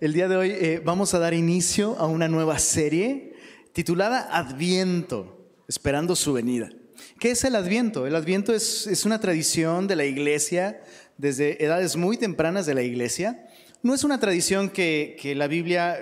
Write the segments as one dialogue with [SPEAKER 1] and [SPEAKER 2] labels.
[SPEAKER 1] El día de hoy eh, vamos a dar inicio a una nueva serie titulada Adviento, esperando su venida. ¿Qué es el Adviento? El Adviento es, es una tradición de la iglesia desde edades muy tempranas de la iglesia. No es una tradición que, que la Biblia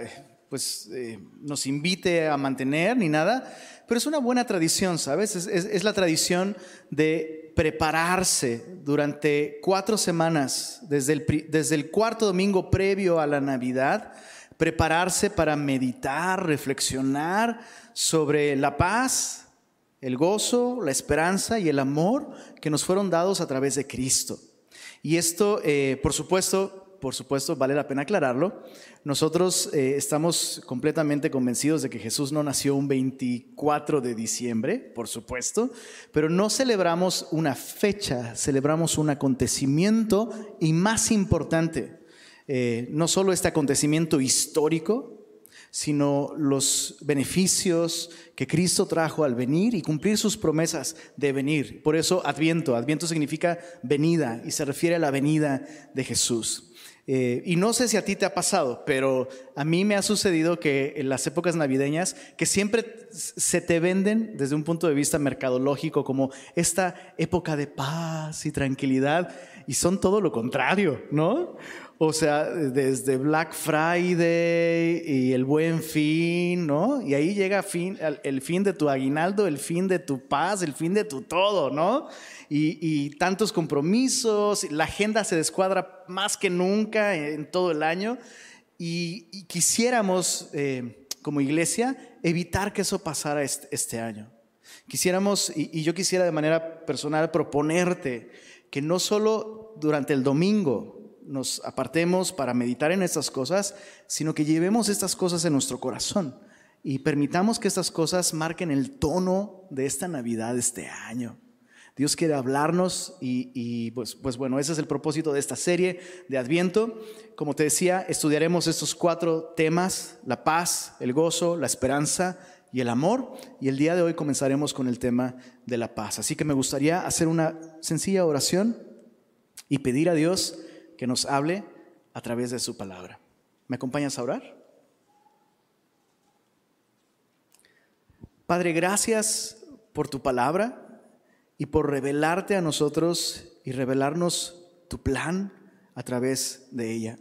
[SPEAKER 1] pues, eh, nos invite a mantener ni nada, pero es una buena tradición, ¿sabes? Es, es, es la tradición de prepararse durante cuatro semanas, desde el, desde el cuarto domingo previo a la Navidad, prepararse para meditar, reflexionar sobre la paz, el gozo, la esperanza y el amor que nos fueron dados a través de Cristo. Y esto, eh, por supuesto, por supuesto, vale la pena aclararlo. Nosotros eh, estamos completamente convencidos de que Jesús no nació un 24 de diciembre, por supuesto, pero no celebramos una fecha, celebramos un acontecimiento y más importante, eh, no solo este acontecimiento histórico, sino los beneficios que Cristo trajo al venir y cumplir sus promesas de venir. Por eso Adviento, Adviento significa venida y se refiere a la venida de Jesús. Eh, y no sé si a ti te ha pasado, pero a mí me ha sucedido que en las épocas navideñas, que siempre se te venden desde un punto de vista mercadológico como esta época de paz y tranquilidad, y son todo lo contrario, ¿no? O sea, desde Black Friday y el buen fin, ¿no? Y ahí llega el fin de tu aguinaldo, el fin de tu paz, el fin de tu todo, ¿no? Y, tantos compromisos, la agenda se descuadra más que nunca en todo el año y, quisiéramos eh, como iglesia evitar que eso pasara este, año. Quisiéramos, y yo quisiera de manera personal proponerte que no solo durante el domingo, nos apartemos para meditar en estas cosas, sino que llevemos estas cosas en nuestro corazón y permitamos que estas cosas marquen el tono de esta Navidad, de este año. Dios quiere hablarnos y, pues, pues, bueno, ese es el propósito de esta serie de Adviento. Como te decía, estudiaremos estos cuatro temas, la paz, el gozo, la esperanza y el amor. Y el día de hoy comenzaremos con el tema de la paz. Así que me gustaría hacer una sencilla oración y pedir a Dios que nos hable a través de su palabra. ¿Me acompañas a orar? Padre, gracias por tu palabra y por revelarte a nosotros y revelarnos tu plan a través de ella.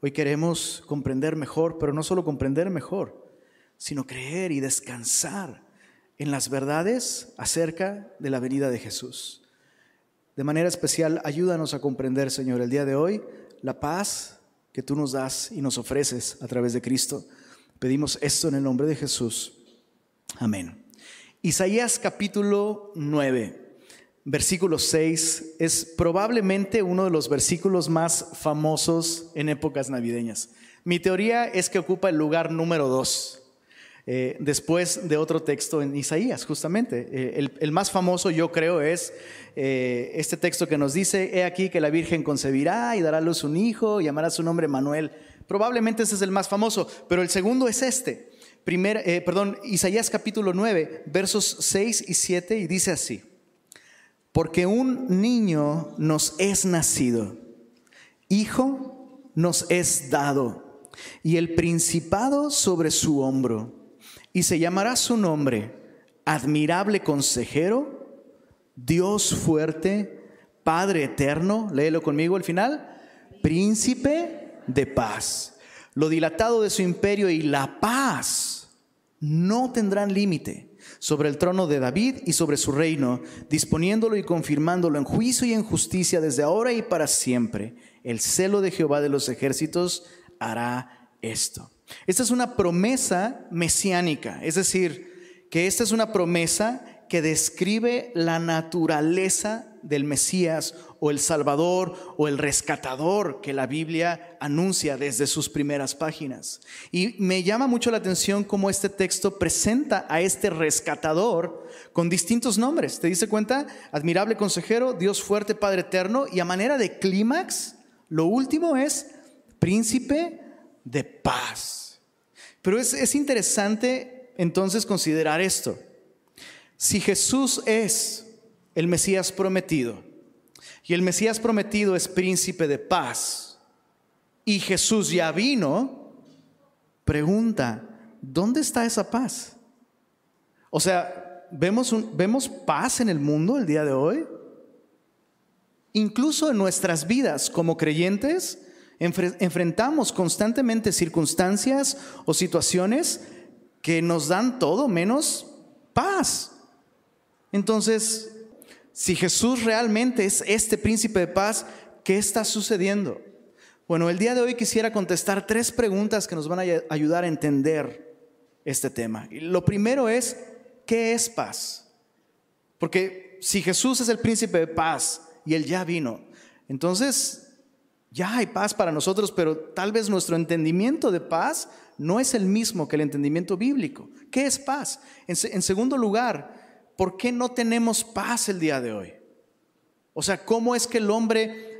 [SPEAKER 1] Hoy queremos comprender mejor, pero no solo comprender mejor, sino creer y descansar en las verdades acerca de la venida de Jesús. De manera especial, ayúdanos a comprender, Señor, el día de hoy, la paz que tú nos das y nos ofreces a través de Cristo. Pedimos esto en el nombre de Jesús. Amén. Isaías capítulo 9, versículo 6 es probablemente uno de los versículos más famosos en épocas navideñas. Mi teoría es que ocupa el lugar número 2 eh, después de otro texto en Isaías, justamente. Eh, el, más famoso, yo creo, es eh, este texto que nos dice, he aquí que la Virgen concebirá y dará a luz un hijo, y llamará su nombre Manuel. Probablemente ese es el más famoso, pero el segundo es este. Primer, perdón, Isaías capítulo 9, versos 6 y 7, y dice así, porque un niño nos es nacido, hijo nos es dado, y el principado sobre su hombro y se llamará su nombre admirable consejero, Dios fuerte, Padre eterno, léelo conmigo al final, príncipe de paz. Lo dilatado de su imperio y la paz no tendrán límite sobre el trono de David y sobre su reino, disponiéndolo y confirmándolo en juicio y en justicia desde ahora y para siempre. El celo de Jehová de los ejércitos hará esto. Esta es una promesa mesiánica, es decir, que esta es una promesa que describe la naturaleza del Mesías o el Salvador o el rescatador que la Biblia anuncia desde sus primeras páginas. Y me llama mucho la atención cómo este texto presenta a este rescatador con distintos nombres. ¿Te dice cuenta? Admirable consejero, Dios fuerte, Padre eterno. Y a manera de clímax, lo último es príncipe de paz. Pero es, interesante entonces considerar esto. Si Jesús es el Mesías prometido, y el Mesías prometido es príncipe de paz, y Jesús ya vino, pregunta, ¿dónde está esa paz? O sea, ¿vemos, ¿vemos paz en el mundo el día de hoy? Incluso en nuestras vidas como creyentes, enfrentamos constantemente circunstancias o situaciones que nos dan todo menos paz. Entonces, si Jesús realmente es este príncipe de paz, ¿qué está sucediendo? Bueno, el día de hoy quisiera contestar tres preguntas que nos van a ayudar a entender este tema. lo primero es, ¿qué es paz? Porque si Jesús es el príncipe de paz y Él ya vino, entonces ya hay paz para nosotros, pero tal vez nuestro entendimiento de paz no es el mismo que el entendimiento bíblico. ¿Qué es paz? En, segundo lugar, ¿por qué no tenemos paz el día de hoy? O sea, ¿cómo es que el hombre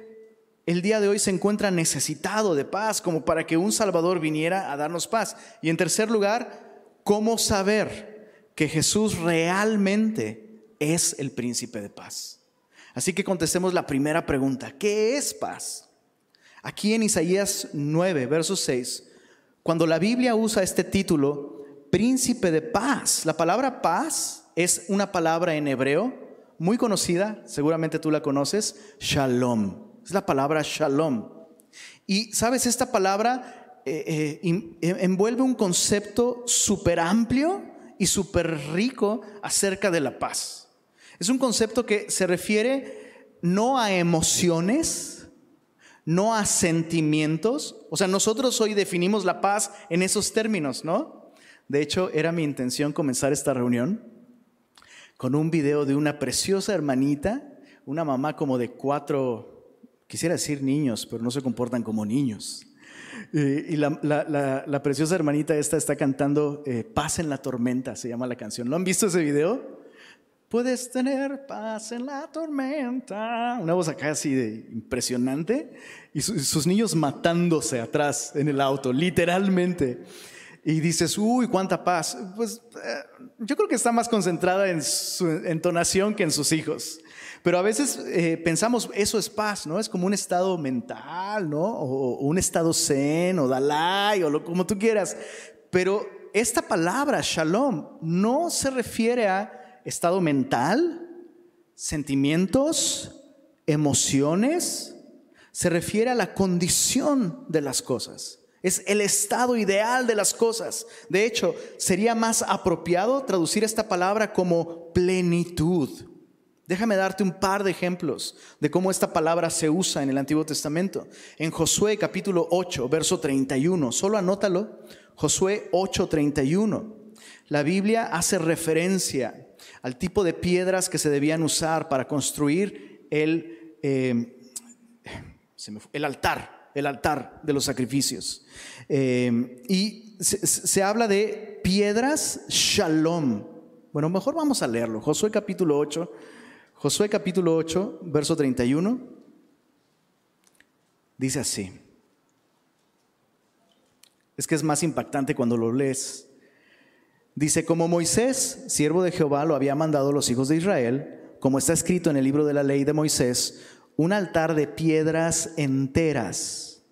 [SPEAKER 1] el día de hoy se encuentra necesitado de paz como para que un Salvador viniera a darnos paz? Y en tercer lugar, ¿cómo saber que Jesús realmente es el príncipe de paz? Así que contestemos la primera pregunta, ¿qué es paz? Aquí en Isaías 9, verso 6, cuando la Biblia usa este título, príncipe de paz, la palabra paz es una palabra en hebreo muy conocida, seguramente tú la conoces, shalom. Es la palabra shalom. Y sabes, esta palabra eh, eh, envuelve un concepto súper amplio y súper rico acerca de la paz. Es un concepto que se refiere no a emociones, no a sentimientos. O sea, nosotros hoy definimos la paz en esos términos, ¿no? De hecho, era mi intención comenzar esta reunión con un video de una preciosa hermanita, una mamá como de cuatro, quisiera decir niños, pero no se comportan como niños. Y la, preciosa hermanita esta está cantando eh, Paz en la tormenta, se llama la canción. ¿Lo han visto ese video? Puedes tener paz en la tormenta. Una voz acá así de impresionante. Y sus niños matándose atrás en el auto, literalmente. Y dices, uy, cuánta paz. Pues eh, yo creo que está más concentrada en su entonación que en sus hijos. Pero a veces eh, pensamos, eso es paz, ¿no? Es como un estado mental, ¿no? O, un estado zen, o dalai, o lo, como tú quieras. Pero esta palabra, shalom, no se refiere a estado mental, sentimientos, emociones, se refiere a la condición de las cosas. Es el estado ideal de las cosas. De hecho, sería más apropiado traducir esta palabra como plenitud. Déjame darte un par de ejemplos de cómo esta palabra se usa en el Antiguo Testamento. En Josué capítulo 8, verso 31, solo anótalo, Josué 8, 31. La Biblia hace referencia al tipo de piedras que se debían usar para construir el, eh, el altar, el altar de los sacrificios. Eh, y se, habla de piedras shalom. Bueno, mejor vamos a leerlo. Josué capítulo 8, Josué capítulo 8, verso 31, dice así. Es que es más impactante cuando lo lees. Dice, como Moisés, siervo de Jehová, lo había mandado a los hijos de Israel, como está escrito en el libro de la ley de Moisés, un altar de piedras enteras,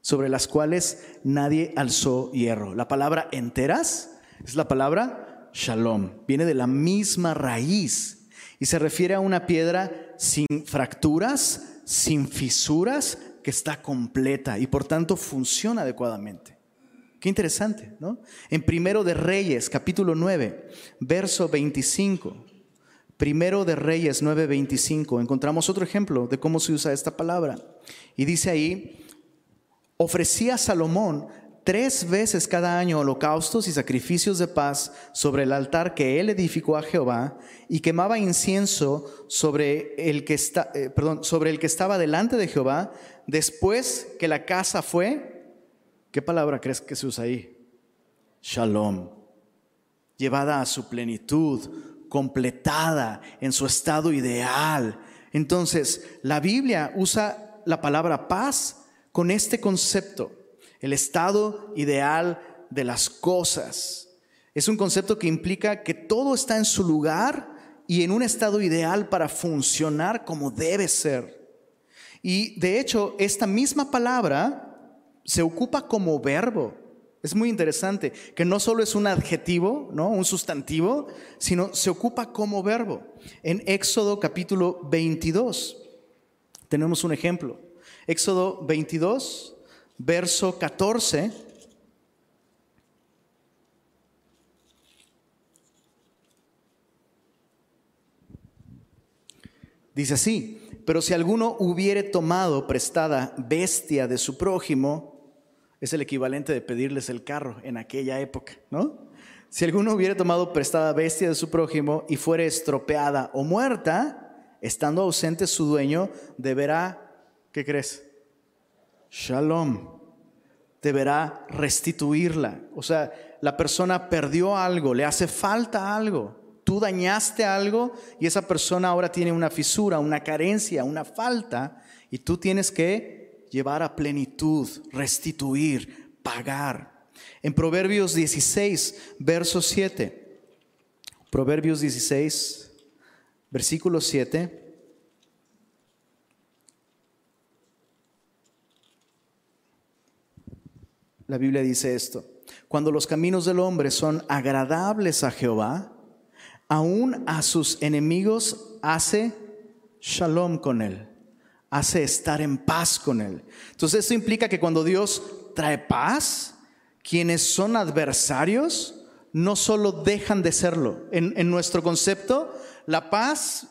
[SPEAKER 1] sobre las cuales nadie alzó hierro. La palabra enteras es la palabra shalom, viene de la misma raíz y se refiere a una piedra sin fracturas, sin fisuras, que está completa y por tanto funciona adecuadamente. Qué interesante, ¿no? En Primero de Reyes, capítulo 9, verso 25. Primero de Reyes 9, 25. Encontramos otro ejemplo de cómo se usa esta palabra. Y dice ahí, ofrecía Salomón tres veces cada año holocaustos y sacrificios de paz sobre el altar que él edificó a Jehová y quemaba incienso sobre el que, está, eh, perdón, sobre el que estaba delante de Jehová después que la casa fue ¿Qué palabra crees que se usa ahí? Shalom. Llevada a su plenitud, completada en su estado ideal. Entonces, la Biblia usa la palabra paz con este concepto, el estado ideal de las cosas. Es un concepto que implica que todo está en su lugar y en un estado ideal para funcionar como debe ser. Y de hecho, esta misma palabra se ocupa como verbo. Es muy interesante que no solo es un adjetivo, ¿no? un sustantivo, sino se ocupa como verbo. En Éxodo capítulo 22 tenemos un ejemplo. Éxodo 22, verso 14. Dice así, pero si alguno hubiere tomado prestada bestia de su prójimo, es el equivalente de pedirles el carro en aquella época, ¿no? Si alguno hubiere tomado prestada bestia de su prójimo y fuere estropeada o muerta, estando ausente su dueño, deberá, ¿qué crees? Shalom. Deberá restituirla. O sea, la persona perdió algo, le hace falta algo tú dañaste algo y esa persona ahora tiene una fisura, una carencia, una falta, y tú tienes que llevar a plenitud, restituir, pagar. En Proverbios 16, verso 7, Proverbios 16, versículo 7. La Biblia dice esto, cuando los caminos del hombre son agradables a Jehová, aún a sus enemigos hace shalom con él, hace estar en paz con él. Entonces esto implica que cuando Dios trae paz, quienes son adversarios no solo dejan de serlo. En, nuestro concepto, la paz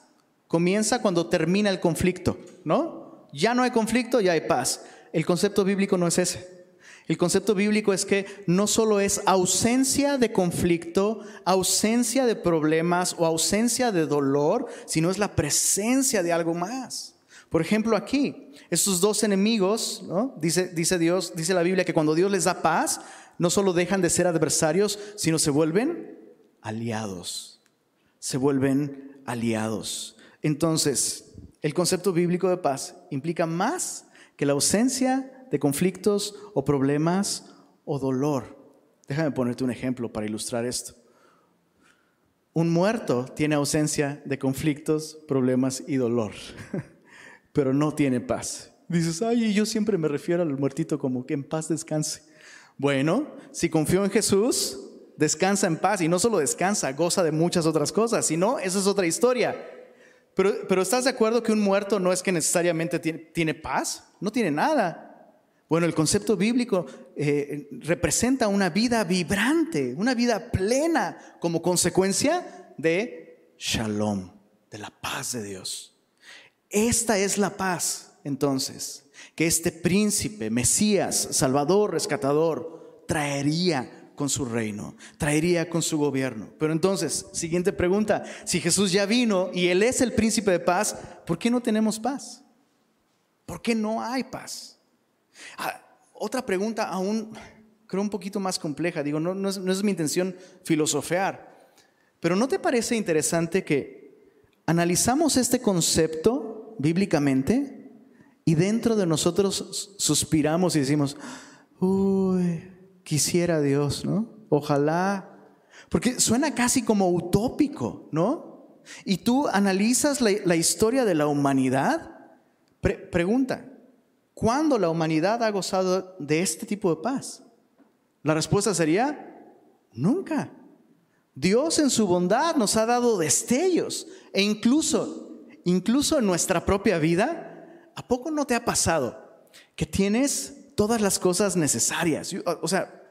[SPEAKER 1] comienza cuando termina el conflicto, ¿no? Ya no hay conflicto, ya hay paz. El concepto bíblico no es ese. El concepto bíblico es que no solo es ausencia de conflicto, ausencia de problemas o ausencia de dolor, sino es la presencia de algo más. Por ejemplo, aquí, estos dos enemigos, dice, dice Dios, dice la Biblia que cuando Dios les da paz, no solo dejan de ser adversarios, sino se vuelven aliados. Se vuelven aliados. Entonces, el concepto bíblico de paz implica más que la ausencia de conflictos o problemas o dolor. Déjame ponerte un ejemplo para ilustrar esto. Un muerto tiene ausencia de conflictos, problemas y dolor, pero no tiene paz. Dices, ay, yo siempre me refiero al muertito como que en paz descanse. Bueno, si confío en Jesús, descansa en paz y no solo descansa, goza de muchas otras cosas, sino esa es otra historia. Pero, pero ¿estás de acuerdo que un muerto no es que necesariamente tiene, paz? No tiene nada. Bueno, el concepto bíblico eh, representa una vida vibrante, una vida plena como consecuencia de shalom, de la paz de Dios. Esta es la paz, entonces, que este príncipe, Mesías, Salvador, rescatador, traería con su reino, traería con su gobierno. Pero entonces, siguiente pregunta, si Jesús ya vino y Él es el príncipe de paz, ¿por qué no tenemos paz? ¿Por qué no hay paz? Ah, otra pregunta aún, creo un poquito más compleja, digo, no, no, es, mi intención filosofear, pero ¿no te parece interesante que analizamos este concepto bíblicamente y dentro de nosotros suspiramos y decimos, uy, quisiera Dios, ¿no? Ojalá, porque suena casi como utópico, ¿no? Y tú analizas la, historia de la humanidad, pregunta, ¿Cuándo la humanidad ha gozado de este tipo de paz? La respuesta sería, nunca. Dios en su bondad nos ha dado destellos e incluso, incluso en nuestra propia vida, ¿a poco no te ha pasado que tienes todas las cosas necesarias? O sea,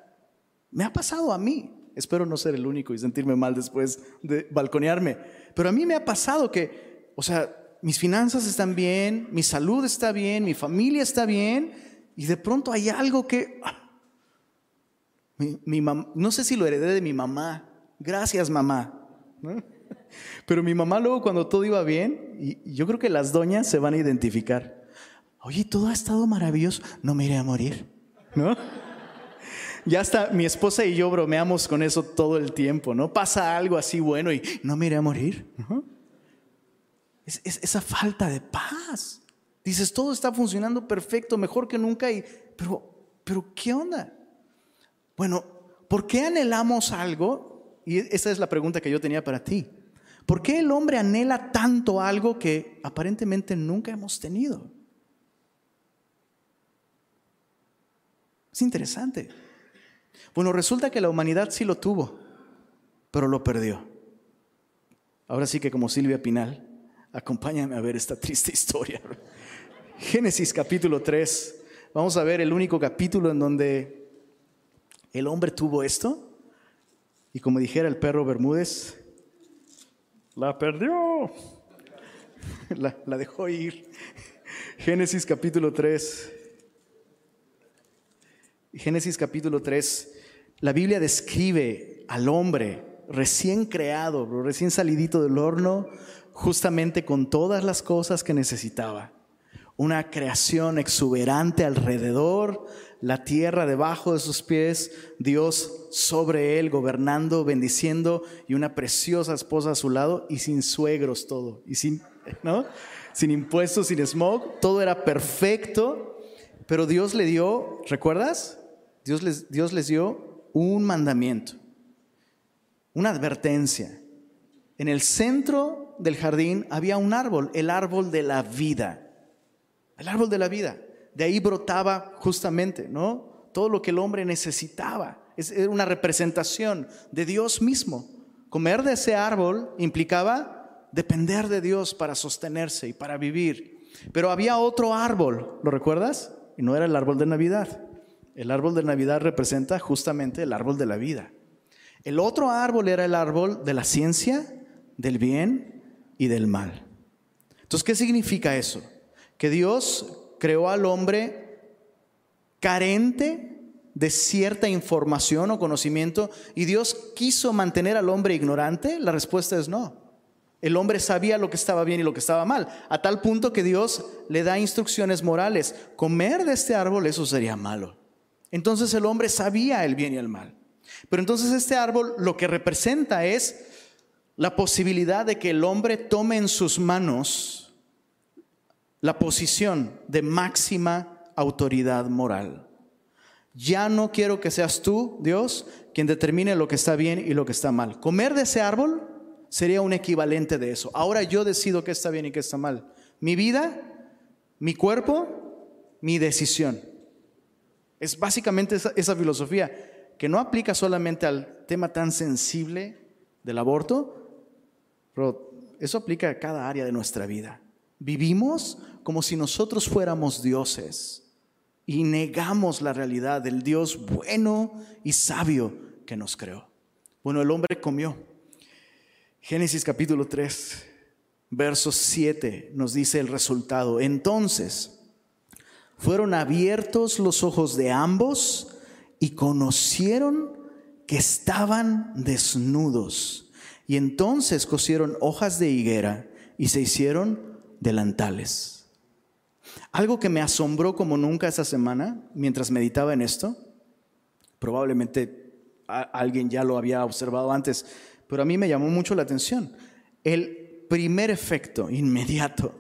[SPEAKER 1] me ha pasado a mí. Espero no ser el único y sentirme mal después de balconearme. Pero a mí me ha pasado que, o sea, mis finanzas están bien, mi salud está bien, mi familia está bien, y de pronto hay algo que... Ah, mi, no sé si lo heredé de mi mamá, gracias mamá. Pero mi mamá luego cuando todo iba bien, y yo creo que las doñas se van a identificar. Oye, todo ha estado maravilloso, no me iré a morir, ¿no? Ya hasta mi esposa y yo bromeamos con eso todo el tiempo, ¿no? Pasa algo así bueno y no me iré a morir. Es, esa falta de paz. Dices, todo está funcionando perfecto, mejor que nunca, y, pero, pero ¿qué onda? Bueno, ¿por qué anhelamos algo? Y esa es la pregunta que yo tenía para ti. ¿Por qué el hombre anhela tanto algo que aparentemente nunca hemos tenido? Es interesante. Bueno, resulta que la humanidad sí lo tuvo, pero lo perdió. Ahora sí que como Silvia Pinal, acompáñame a ver esta triste historia. Génesis capítulo 3. Vamos a ver el único capítulo en donde el hombre tuvo esto. Y como dijera el perro Bermúdez, la perdió. La, dejó ir. Génesis capítulo 3. Génesis capítulo 3. La Biblia describe al hombre recién creado, recién salidito del horno, justamente con todas las cosas que necesitaba. Una creación exuberante alrededor, la tierra debajo de sus pies, Dios sobre él, gobernando, bendiciendo y una preciosa esposa a su lado y sin suegros todo, y sin, ¿no? sin impuestos, sin smog, todo era perfecto, pero Dios le dio, ¿recuerdas? Dios les, Dios les dio un mandamiento una advertencia. En el centro del jardín había un árbol, el árbol de la vida. El árbol de la vida. De ahí brotaba justamente, ¿no? Todo lo que el hombre necesitaba. Es una representación de Dios mismo. Comer de ese árbol implicaba depender de Dios para sostenerse y para vivir. Pero había otro árbol, ¿lo recuerdas? Y no era el árbol de Navidad. El árbol de Navidad representa justamente el árbol de la vida. El otro árbol era el árbol de la ciencia, del bien y del mal. Entonces, ¿qué significa eso? Que Dios creó al hombre carente de cierta información o conocimiento y Dios quiso mantener al hombre ignorante? La respuesta es no. El hombre sabía lo que estaba bien y lo que estaba mal, a tal punto que Dios le da instrucciones morales. Comer de este árbol, eso sería malo. Entonces el hombre sabía el bien y el mal. Pero entonces este árbol lo que representa es la posibilidad de que el hombre tome en sus manos la posición de máxima autoridad moral. Ya no quiero que seas tú, Dios, quien determine lo que está bien y lo que está mal. Comer de ese árbol sería un equivalente de eso. Ahora yo decido qué está bien y qué está mal. Mi vida, mi cuerpo, mi decisión. Es básicamente esa, filosofía que no aplica solamente al tema tan sensible del aborto, pero eso aplica a cada área de nuestra vida. Vivimos como si nosotros fuéramos dioses y negamos la realidad del Dios bueno y sabio que nos creó. Bueno, el hombre comió. Génesis capítulo 3, verso 7 nos dice el resultado. Entonces, fueron abiertos los ojos de ambos y conocieron que estaban desnudos. Y entonces cosieron hojas de higuera y se hicieron delantales. Algo que me asombró como nunca esa semana, mientras meditaba en esto, probablemente alguien ya lo había observado antes, pero a mí me llamó mucho la atención. El primer efecto inmediato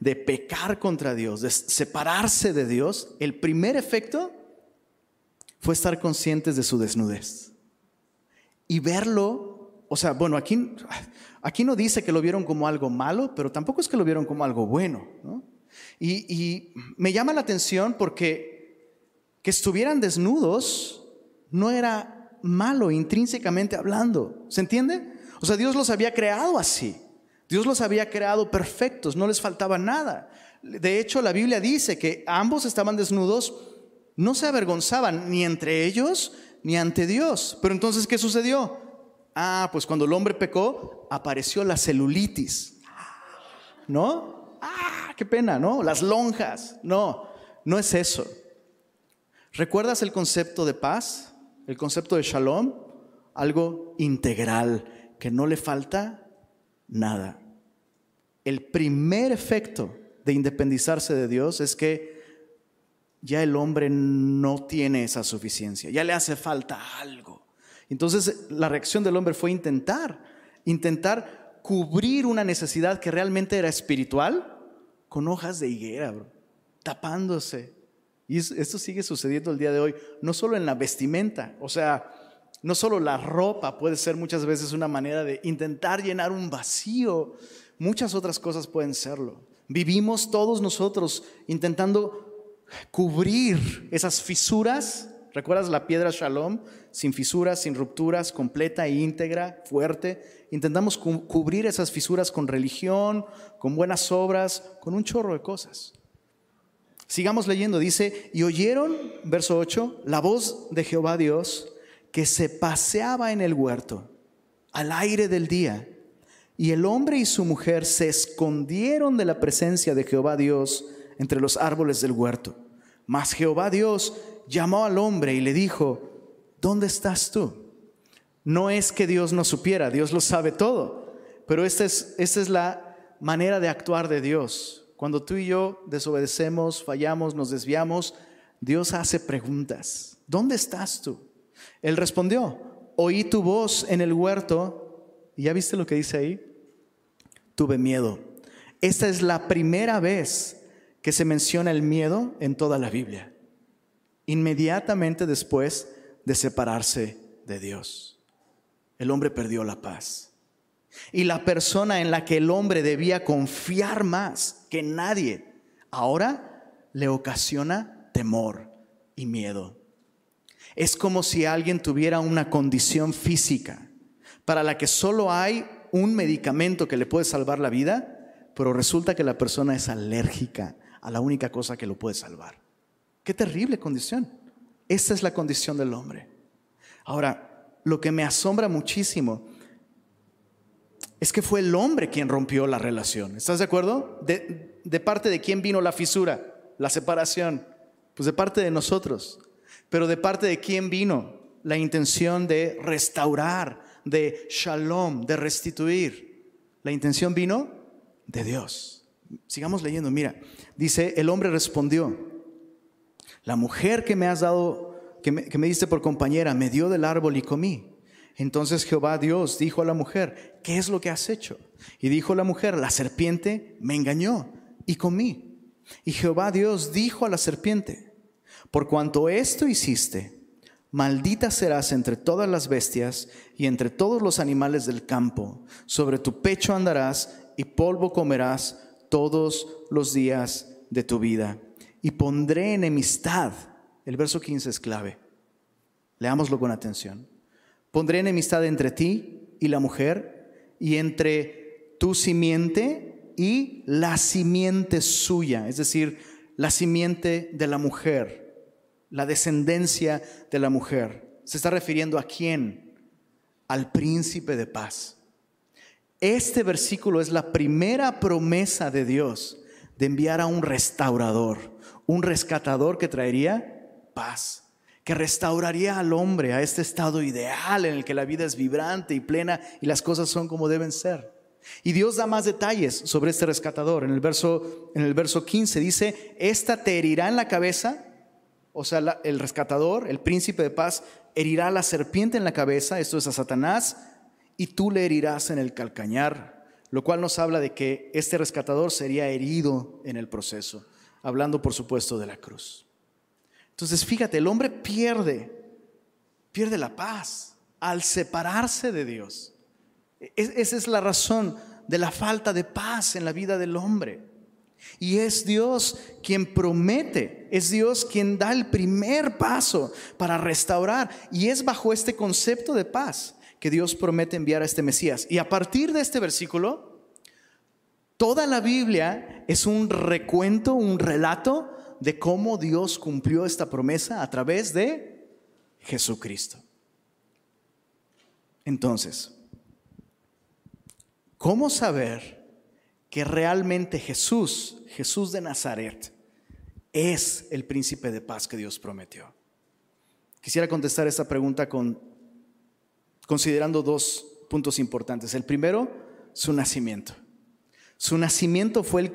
[SPEAKER 1] de pecar contra Dios, de separarse de Dios, el primer efecto fue estar conscientes de su desnudez. Y verlo, o sea, bueno, aquí, aquí no dice que lo vieron como algo malo, pero tampoco es que lo vieron como algo bueno. Y, me llama la atención porque que estuvieran desnudos no era malo intrínsecamente hablando. ¿Se entiende? O sea, Dios los había creado así. Dios los había creado perfectos, no les faltaba nada. De hecho, la Biblia dice que ambos estaban desnudos no se avergonzaban ni entre ellos ni ante Dios. Pero entonces, ¿qué sucedió? Ah, pues cuando el hombre pecó, apareció la celulitis. ¿No? Ah, qué pena, ¿no? Las lonjas. No, no es eso. ¿Recuerdas el concepto de paz? El concepto de shalom? Algo integral, que no le falta nada. El primer efecto de independizarse de Dios es que ya el hombre no tiene esa suficiencia, ya le hace falta algo. Entonces la reacción del hombre fue intentar, intentar cubrir una necesidad que realmente era espiritual con hojas de higuera, tapándose. Y esto sigue sucediendo el día de hoy, no solo en la vestimenta, o sea, no solo la ropa puede ser muchas veces una manera de intentar llenar un vacío, muchas otras cosas pueden serlo. Vivimos todos nosotros intentando cubrir esas fisuras ¿Recuerdas la piedra Shalom? Sin fisuras, sin rupturas, completa e íntegra, fuerte. Intentamos cubrir esas fisuras con religión, con buenas obras, con un chorro de cosas. Sigamos leyendo, dice, y oyeron, verso 8, la voz de Jehová Dios que se paseaba en el huerto al aire del día. Y el hombre y su mujer se escondieron de la presencia de Jehová Dios entre los árboles del huerto. Mas Jehová Dios llamó al hombre y le dijo, ¿dónde estás tú? No es que Dios no supiera, Dios lo sabe todo, pero esta es, esta es la manera de actuar de Dios. Cuando tú y yo desobedecemos, fallamos, nos desviamos, Dios hace preguntas. ¿Dónde estás tú? Él respondió, oí tu voz en el huerto, y ya viste lo que dice ahí, tuve miedo. Esta es la primera vez que se menciona el miedo en toda la Biblia inmediatamente después de separarse de Dios. El hombre perdió la paz. Y la persona en la que el hombre debía confiar más que nadie, ahora le ocasiona temor y miedo. Es como si alguien tuviera una condición física para la que solo hay un medicamento que le puede salvar la vida, pero resulta que la persona es alérgica a la única cosa que lo puede salvar. Qué terrible condición. Esta es la condición del hombre. Ahora, lo que me asombra muchísimo es que fue el hombre quien rompió la relación. ¿Estás de acuerdo? De, de, parte de quién vino la fisura, la separación. Pues de parte de nosotros. Pero de parte de quién vino la intención de restaurar, de shalom, de restituir. La intención vino de Dios. Sigamos leyendo. Mira, dice, el hombre respondió la mujer que me has dado, que me, que me diste por compañera, me dio del árbol y comí. Entonces Jehová Dios dijo a la mujer, ¿qué es lo que has hecho? Y dijo la mujer, la serpiente me engañó y comí. Y Jehová Dios dijo a la serpiente, por cuanto esto hiciste, maldita serás entre todas las bestias y entre todos los animales del campo. Sobre tu pecho andarás y polvo comerás todos los días de tu vida y pondré enemistad. El verso 15 es clave. Leámoslo con atención. Pondré enemistad entre ti y la mujer y entre tu simiente y la simiente suya, es decir, la simiente de la mujer, la descendencia de la mujer. Se está refiriendo a quién? Al príncipe de paz. Este versículo es la primera promesa de Dios de enviar a un restaurador un rescatador que traería paz, que restauraría al hombre a este estado ideal en el que la vida es vibrante y plena y las cosas son como deben ser. Y Dios da más detalles sobre este rescatador. En el verso, en el verso 15 dice, esta te herirá en la cabeza, o sea, el rescatador, el príncipe de paz, herirá a la serpiente en la cabeza, esto es a Satanás, y tú le herirás en el calcañar, lo cual nos habla de que este rescatador sería herido en el proceso hablando por supuesto de la cruz. Entonces, fíjate, el hombre pierde, pierde la paz al separarse de Dios. esa es la razón de la falta de paz en la vida del hombre. Y es Dios quien promete, es Dios quien da el primer paso para restaurar. Y es bajo este concepto de paz que Dios promete enviar a este Mesías. Y a partir de este versículo, Toda la Biblia es un recuento, un relato de cómo Dios cumplió esta promesa a través de Jesucristo. Entonces, ¿cómo saber que realmente Jesús, Jesús de Nazaret, es el príncipe de paz que Dios prometió? Quisiera contestar esta pregunta con, considerando dos puntos importantes. El primero, su nacimiento. Su nacimiento fue el,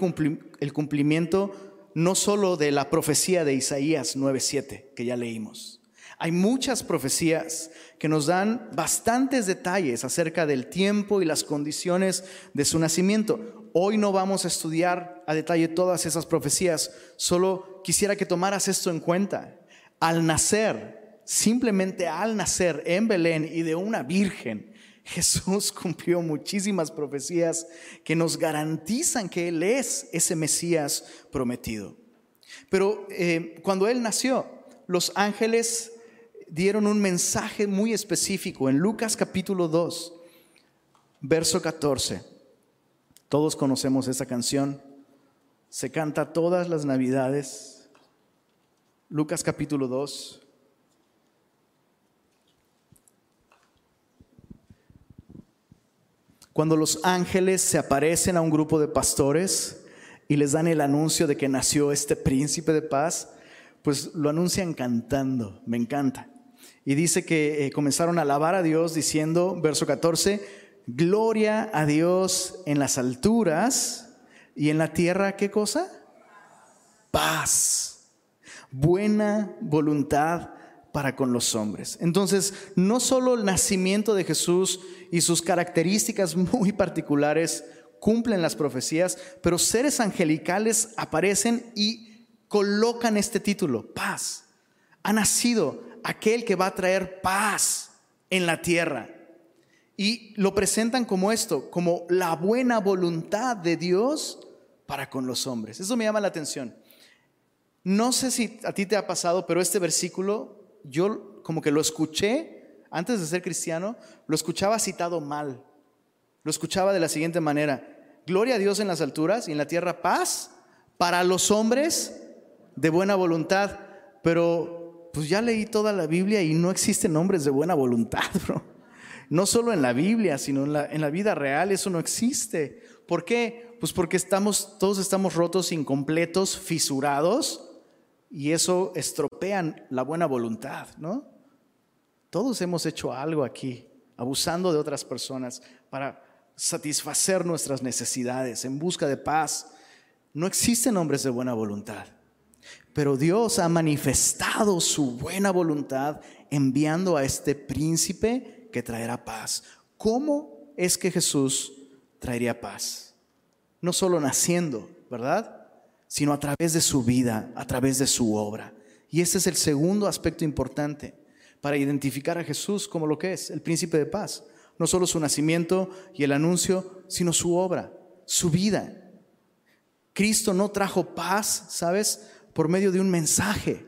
[SPEAKER 1] cumplimiento no solo de la profecía de Isaías 9:7, que ya leímos. Hay muchas profecías que nos dan bastantes detalles acerca del tiempo y las condiciones de su nacimiento. Hoy no vamos a estudiar a detalle todas esas profecías, solo quisiera que tomaras esto en cuenta. Al nacer, simplemente al nacer en Belén y de una virgen, Jesús cumplió muchísimas profecías que nos garantizan que Él es ese Mesías prometido. Pero eh, cuando Él nació, los ángeles dieron un mensaje muy específico en Lucas capítulo 2, verso 14. Todos conocemos esa canción. Se canta todas las navidades. Lucas capítulo 2. Cuando los ángeles se aparecen a un grupo de pastores y les dan el anuncio de que nació este príncipe de paz, pues lo anuncian cantando, me encanta. Y dice que eh, comenzaron a alabar a Dios diciendo, verso 14, gloria a Dios en las alturas y en la tierra, ¿qué cosa? Paz, buena voluntad para con los hombres. Entonces, no solo el nacimiento de Jesús y sus características muy particulares cumplen las profecías, pero seres angelicales aparecen y colocan este título, paz. Ha nacido aquel que va a traer paz en la tierra. Y lo presentan como esto, como la buena voluntad de Dios para con los hombres. Eso me llama la atención. No sé si a ti te ha pasado, pero este versículo yo como que lo escuché antes de ser cristiano, lo escuchaba citado mal. Lo escuchaba de la siguiente manera. Gloria a Dios en las alturas y en la tierra paz para los hombres de buena voluntad. Pero pues ya leí toda la Biblia y no existen hombres de buena voluntad, bro. No solo en la Biblia, sino en la, vida real eso no existe. ¿Por qué? Pues porque todos estamos rotos, incompletos, fisurados y eso estropean la buena voluntad, ¿no? Todos hemos hecho algo aquí, abusando de otras personas para satisfacer nuestras necesidades en busca de paz. No existen hombres de buena voluntad, pero Dios ha manifestado su buena voluntad enviando a este príncipe que traerá paz. ¿Cómo es que Jesús traería paz? No solo naciendo, ¿verdad? sino a través de su vida, a través de su obra. Y ese es el segundo aspecto importante para identificar a Jesús como lo que es, el príncipe de paz. No solo su nacimiento y el anuncio, sino su obra, su vida. Cristo no trajo paz, ¿sabes? Por medio de un mensaje.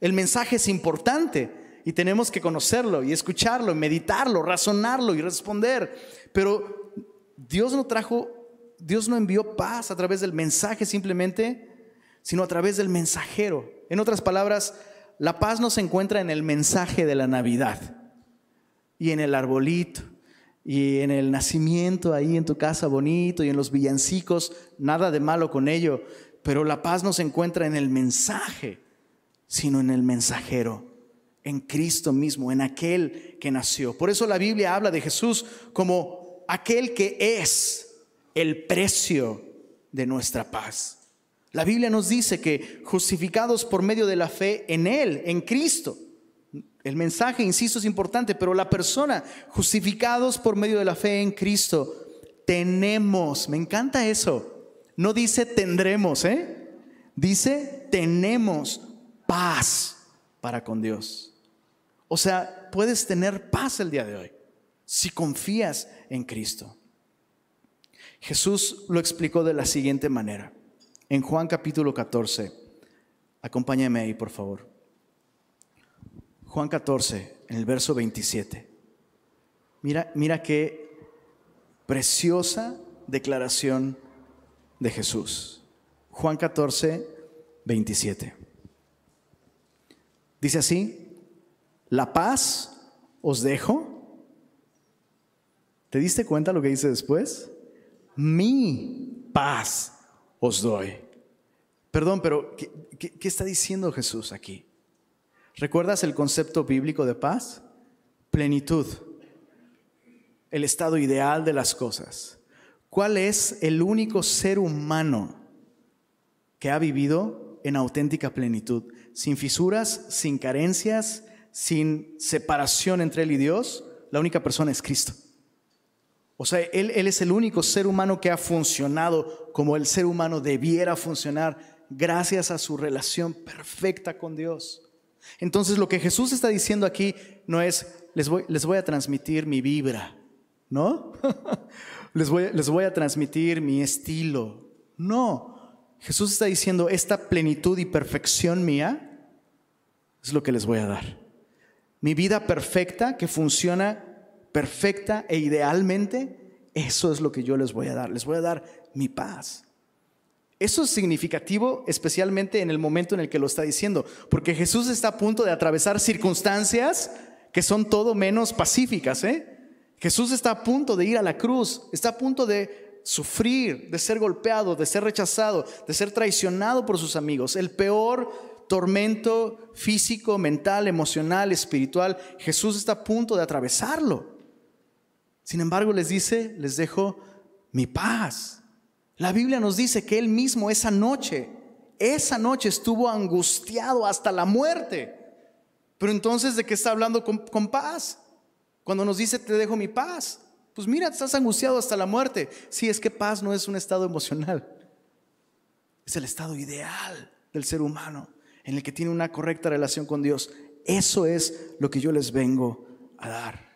[SPEAKER 1] El mensaje es importante y tenemos que conocerlo y escucharlo, meditarlo, razonarlo y responder. Pero Dios no trajo Dios no envió paz a través del mensaje simplemente, sino a través del mensajero. En otras palabras, la paz no se encuentra en el mensaje de la Navidad y en el arbolito y en el nacimiento ahí en tu casa bonito y en los villancicos, nada de malo con ello, pero la paz no se encuentra en el mensaje, sino en el mensajero, en Cristo mismo, en aquel que nació. Por eso la Biblia habla de Jesús como aquel que es el precio de nuestra paz. La Biblia nos dice que justificados por medio de la fe en Él, en Cristo, el mensaje, insisto, es importante, pero la persona, justificados por medio de la fe en Cristo, tenemos, me encanta eso, no dice tendremos, ¿eh? dice tenemos paz para con Dios. O sea, puedes tener paz el día de hoy si confías en Cristo. Jesús lo explicó de la siguiente manera. En Juan capítulo 14, acompáñame ahí por favor. Juan 14, en el verso 27. Mira, mira qué preciosa declaración de Jesús. Juan 14, 27. Dice así, la paz os dejo. ¿Te diste cuenta lo que dice después? mi paz os doy. Perdón, pero ¿qué, está diciendo Jesús aquí? ¿Recuerdas el concepto bíblico de paz? Plenitud, el estado ideal de las cosas. ¿Cuál es el único ser humano que ha vivido en auténtica plenitud? Sin fisuras, sin carencias, sin separación entre él y Dios. La única persona es Cristo. O sea, él, es el único ser humano que ha funcionado como el ser humano debiera funcionar gracias a su relación perfecta con Dios. Entonces lo que Jesús está diciendo aquí no es, les voy, les voy a transmitir mi vibra, ¿no? les, voy, les voy a transmitir mi estilo. No, Jesús está diciendo, esta plenitud y perfección mía es lo que les voy a dar. mi vida perfecta, que funciona perfecta e idealmente, eso es lo que yo les voy a dar. Les voy a dar mi paz. Eso es significativo especialmente en el momento en el que lo está diciendo, porque Jesús está a punto de atravesar circunstancias que son todo menos pacíficas. ¿eh? Jesús está a punto de ir a la cruz, está a punto de sufrir, de ser golpeado, de ser rechazado, de ser traicionado por sus amigos. El peor tormento físico, mental, emocional, espiritual, Jesús está a punto de atravesarlo. Sin embargo, les dice, les dejo mi paz. La Biblia nos dice que Él mismo esa noche, esa noche estuvo angustiado hasta la muerte. Pero entonces, ¿de qué está hablando con, paz? Cuando nos dice, te dejo mi paz. Pues mira, estás angustiado hasta la muerte. Sí, es que paz no es un estado emocional. Es el estado ideal del ser humano en el que tiene una correcta relación con Dios. Eso es lo que yo les vengo a dar.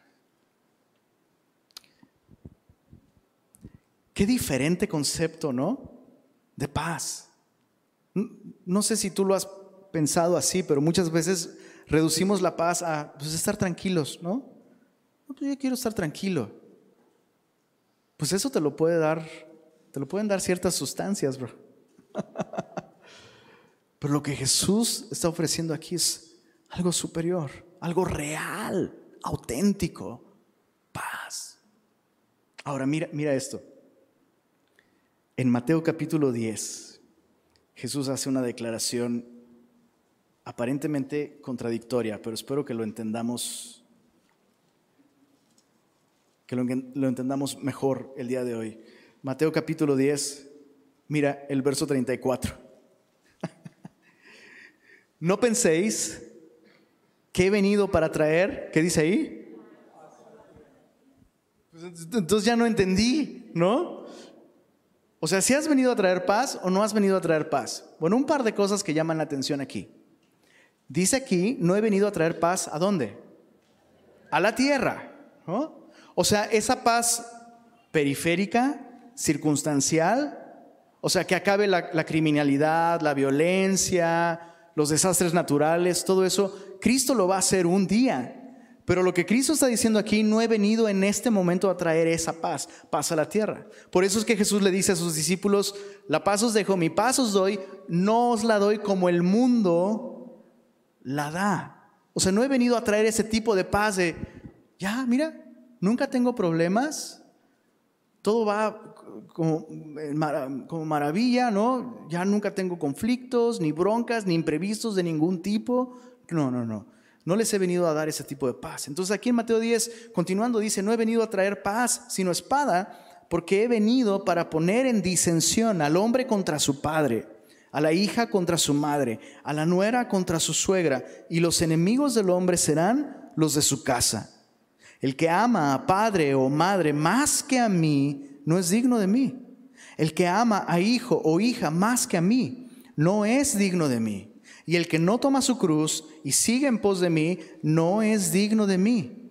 [SPEAKER 1] Qué diferente concepto, ¿no? De paz. No sé si tú lo has pensado así, pero muchas veces reducimos la paz a pues, estar tranquilos, ¿no? pues yo quiero estar tranquilo. Pues eso te lo puede dar, te lo pueden dar ciertas sustancias, bro. Pero lo que Jesús está ofreciendo aquí es algo superior, algo real, auténtico, paz. Ahora mira, mira esto. En Mateo capítulo 10, Jesús hace una declaración aparentemente contradictoria, pero espero que lo entendamos que lo, entendamos mejor el día de hoy. Mateo capítulo 10, mira el verso 34. no penséis que he venido para traer, ¿qué dice ahí? Pues entonces ya no entendí, ¿no? O sea, si has venido a traer paz o no has venido a traer paz. Bueno, un par de cosas que llaman la atención aquí. Dice aquí, no he venido a traer paz, ¿a dónde? A la tierra. O sea, esa paz periférica, circunstancial, o sea, que acabe la criminalidad, la violencia, los desastres naturales, todo eso, Cristo lo va a hacer un día. Pero lo que Cristo está diciendo aquí, no he venido en este momento a traer esa paz, paz a la tierra. Por eso es que Jesús le dice a sus discípulos, la paz os dejo, mi paz os doy, no os la doy como el mundo la da. O sea, no he venido a traer ese tipo de paz de, ya, mira, nunca tengo problemas, todo va como, como maravilla, ¿no? Ya nunca tengo conflictos, ni broncas, ni imprevistos de ningún tipo. No, no, no. No les he venido a dar ese tipo de paz. Entonces aquí en Mateo 10, continuando, dice, no he venido a traer paz, sino espada, porque he venido para poner en disensión al hombre contra su padre, a la hija contra su madre, a la nuera contra su suegra, y los enemigos del hombre serán los de su casa. El que ama a padre o madre más que a mí, no es digno de mí. El que ama a hijo o hija más que a mí, no es digno de mí. Y el que no toma su cruz y sigue en pos de mí, no es digno de mí.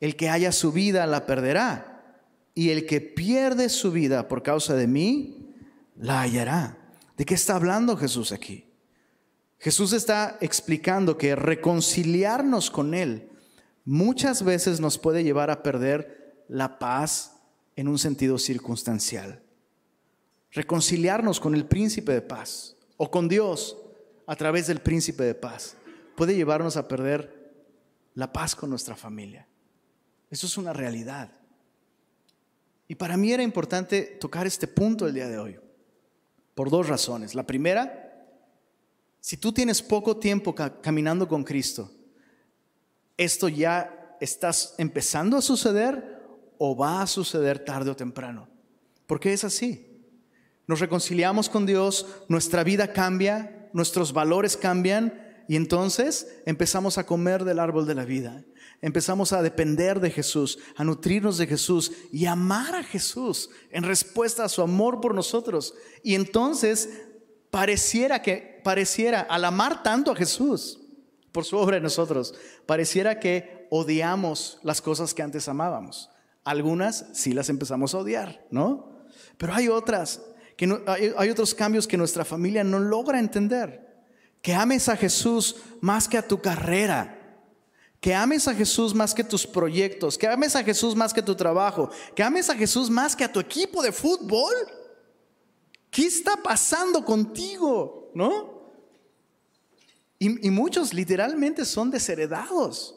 [SPEAKER 1] El que haya su vida la perderá. Y el que pierde su vida por causa de mí, la hallará. ¿De qué está hablando Jesús aquí? Jesús está explicando que reconciliarnos con Él muchas veces nos puede llevar a perder la paz en un sentido circunstancial. Reconciliarnos con el príncipe de paz o con Dios a través del príncipe de paz puede llevarnos a perder la paz con nuestra familia. Eso es una realidad. Y para mí era importante tocar este punto el día de hoy, por dos razones. La primera, si tú tienes poco tiempo caminando con Cristo, esto ya estás empezando a suceder o va a suceder tarde o temprano. Porque es así. Nos reconciliamos con Dios, nuestra vida cambia, nuestros valores cambian y entonces empezamos a comer del árbol de la vida. Empezamos a depender de Jesús, a nutrirnos de Jesús y amar a Jesús en respuesta a su amor por nosotros. Y entonces pareciera que, pareciera, al amar tanto a Jesús por su obra en nosotros, pareciera que odiamos las cosas que antes amábamos. Algunas sí las empezamos a odiar, ¿no? Pero hay otras que hay, otros cambios que nuestra familia no logra entender. Que ames a Jesús más que a tu carrera, Que ames a Jesús más que tus proyectos, que ames a Jesús más que tu trabajo, que ames a Jesús más que a tu equipo de fútbol. ¿Qué está pasando contigo? ¿No? Y, y muchos literalmente son desheredados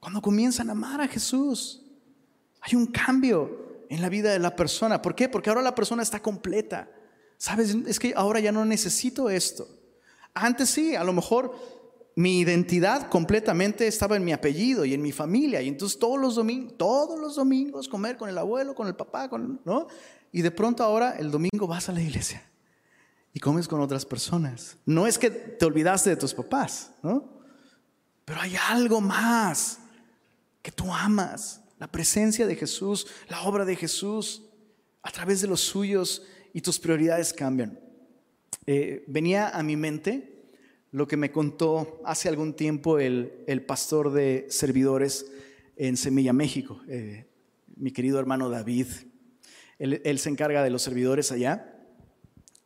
[SPEAKER 1] cuando comienzan a amar a Jesús. Hay un cambio en la vida de la persona. ¿Por qué? Porque ahora la persona está completa. ¿Sabes? Es que ahora ya no necesito esto. Antes sí, a lo mejor mi identidad completamente estaba en mi apellido y en mi familia. Y entonces todos los domingos, todos los domingos comer con el abuelo, con el papá, con, ¿no? Y de pronto ahora el domingo vas a la iglesia y comes con otras personas. No es que te olvidaste de tus papás, ¿no? Pero hay algo más que tú amas. La presencia de Jesús, la obra de Jesús a través de los suyos y tus prioridades cambian. Eh, venía a mi mente lo que me contó hace algún tiempo el, el pastor de servidores en Semilla, México, eh, mi querido hermano David. Él, él, se encarga de los servidores allá.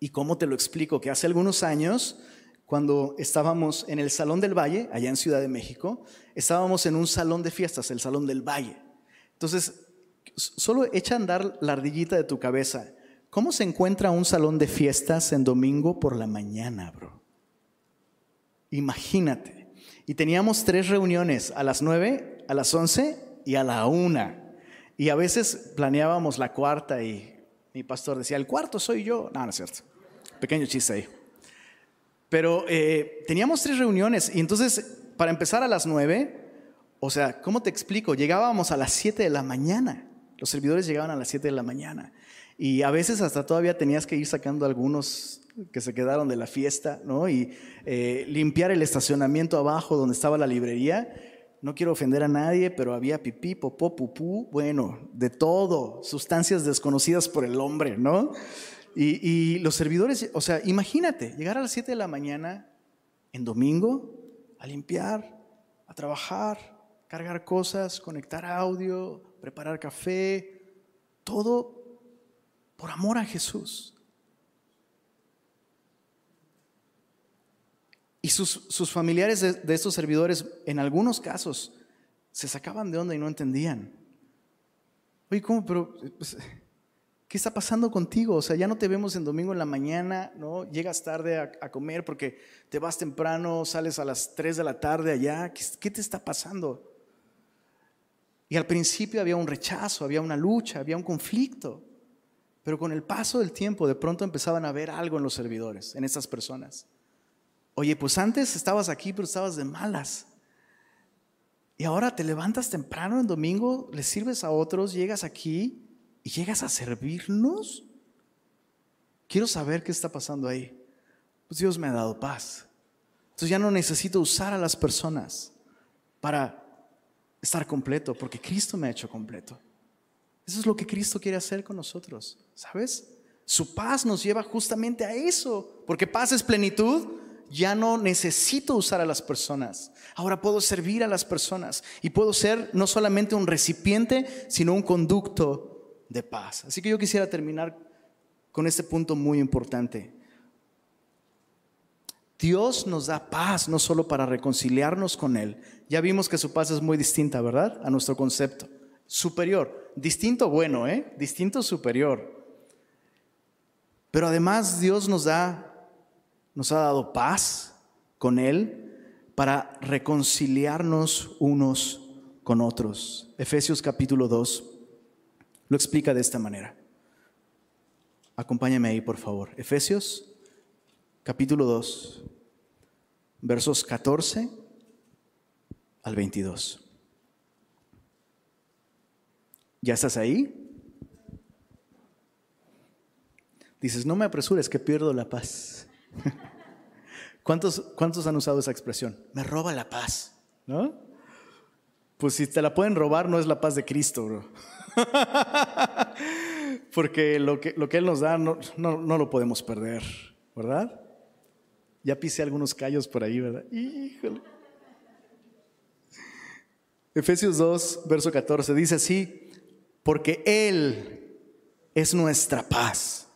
[SPEAKER 1] ¿Y cómo te lo explico? Que hace algunos años, cuando estábamos en el Salón del Valle, allá en Ciudad de México, estábamos en un salón de fiestas, el Salón del Valle. Entonces, solo echa a andar la ardillita de tu cabeza. ¿Cómo se encuentra un salón de fiestas en domingo por la mañana, bro? Imagínate. Y teníamos tres reuniones, a las nueve, a las once y a la una. Y a veces planeábamos la cuarta y mi pastor decía, el cuarto soy yo. No, no es cierto. Pequeño chiste ahí. Pero eh, teníamos tres reuniones y entonces para empezar a las nueve, o sea, ¿cómo te explico? Llegábamos a las siete de la mañana. Los servidores llegaban a las siete de la mañana. Y a veces hasta todavía tenías que ir sacando algunos que se quedaron de la fiesta, ¿no? Y eh, limpiar el estacionamiento abajo donde estaba la librería. No quiero ofender a nadie, pero había pipí, popó, pupú, bueno, de todo, sustancias desconocidas por el hombre, ¿no? Y, y los servidores, o sea, imagínate, llegar a las 7 de la mañana en domingo a limpiar, a trabajar, cargar cosas, conectar audio, preparar café, todo por amor a Jesús. Y sus, familiares de, estos servidores, en algunos casos, se sacaban de onda y no entendían. Oye, ¿cómo? Pero, pues, ¿qué está pasando contigo? O sea, ya no te vemos en domingo en la mañana, ¿no? Llegas tarde a, comer porque te vas temprano, sales a las 3 de la tarde allá. ¿Qué, ¿Qué te está pasando? Y al principio había un rechazo, había una lucha, había un conflicto. Pero con el paso del tiempo, de pronto empezaban a ver algo en los servidores, en estas personas. Oye, pues antes estabas aquí, pero estabas de malas. Y ahora te levantas temprano en domingo, le sirves a otros, llegas aquí y llegas a servirnos. Quiero saber qué está pasando ahí. Pues Dios me ha dado paz. Entonces ya no necesito usar a las personas para estar completo, porque Cristo me ha hecho completo. Eso es lo que Cristo quiere hacer con nosotros, ¿sabes? Su paz nos lleva justamente a eso, porque paz es plenitud, ya no necesito usar a las personas. Ahora puedo servir a las personas y puedo ser no solamente un recipiente, sino un conducto de paz. Así que yo quisiera terminar con este punto muy importante. Dios nos da paz no solo para reconciliarnos con Él. Ya vimos que su paz es muy distinta, ¿verdad? A nuestro concepto. Superior. Distinto bueno, ¿eh? Distinto superior. Pero además Dios nos da nos ha dado paz con Él para reconciliarnos unos con otros. Efesios capítulo 2 lo explica de esta manera. Acompáñame ahí, por favor. Efesios capítulo 2, versos 14 al 22. ¿Ya estás ahí? Dices, no me apresures que pierdo la paz. ¿Cuántos, ¿Cuántos han usado esa expresión? Me roba la paz, ¿no? Pues si te la pueden robar, no es la paz de Cristo, bro. Porque lo que, lo que Él nos da no, no, lo podemos perder, ¿verdad? Ya pisé algunos callos por ahí, ¿verdad? Híjole. Efesios 2, verso 14, dice así, porque Él es nuestra paz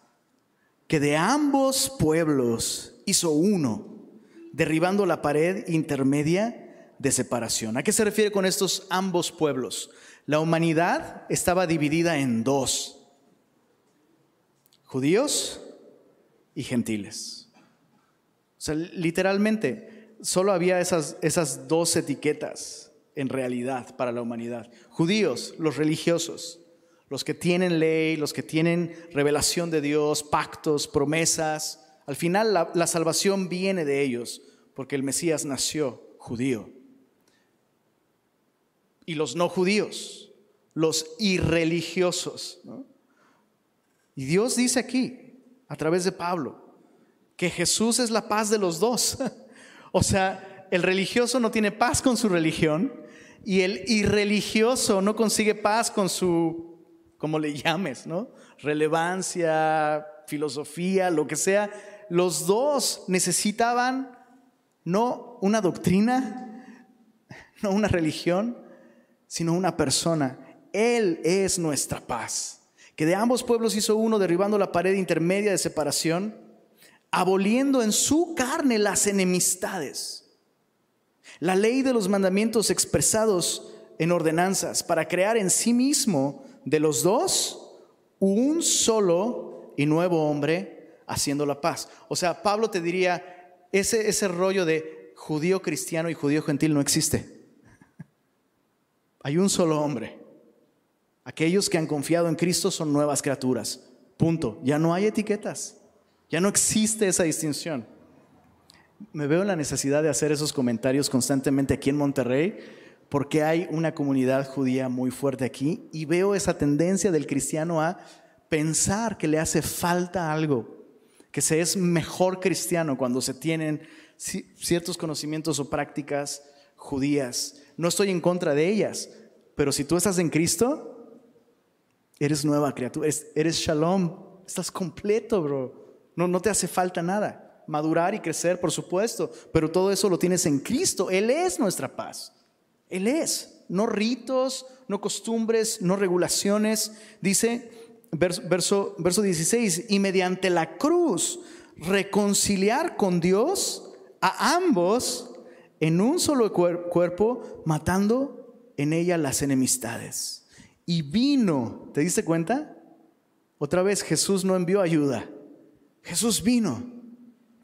[SPEAKER 1] que de ambos pueblos hizo uno, derribando la pared intermedia de separación. ¿A qué se refiere con estos ambos pueblos? La humanidad estaba dividida en dos, judíos y gentiles. O sea, literalmente, solo había esas, esas dos etiquetas en realidad para la humanidad. Judíos, los religiosos, los que tienen ley, los que tienen revelación de Dios, pactos, promesas. Al final la, la salvación viene de ellos, porque el Mesías nació judío y los no judíos, los irreligiosos. Y Dios dice aquí, a través de Pablo, que Jesús es la paz de los dos. o sea, el religioso no tiene paz con su religión y el irreligioso no consigue paz con su, como le llames, ¿no? Relevancia, filosofía, lo que sea. Los dos necesitaban no una doctrina, no una religión, sino una persona. Él es nuestra paz. Que de ambos pueblos hizo uno derribando la pared intermedia de separación, aboliendo en su carne las enemistades. La ley de los mandamientos expresados en ordenanzas para crear en sí mismo de los dos un solo y nuevo hombre haciendo la paz. O sea, Pablo te diría, ese, ese rollo de judío cristiano y judío gentil no existe. Hay un solo hombre. Aquellos que han confiado en Cristo son nuevas criaturas. Punto. Ya no hay etiquetas. Ya no existe esa distinción. Me veo la necesidad de hacer esos comentarios constantemente aquí en Monterrey porque hay una comunidad judía muy fuerte aquí y veo esa tendencia del cristiano a pensar que le hace falta algo, que se es mejor cristiano cuando se tienen ciertos conocimientos o prácticas judías. No estoy en contra de ellas, pero si tú estás en Cristo, eres nueva criatura, eres, shalom, estás completo, bro. No, no te hace falta nada. Madurar y crecer, por supuesto, pero todo eso lo tienes en Cristo. Él es nuestra paz. Él es. No ritos, no costumbres, no regulaciones. Dice, verso, verso 16, y mediante la cruz reconciliar con Dios a ambos en un solo cuerpo, matando en ella las enemistades. Y vino, ¿te diste cuenta? Otra vez Jesús no envió ayuda. Jesús vino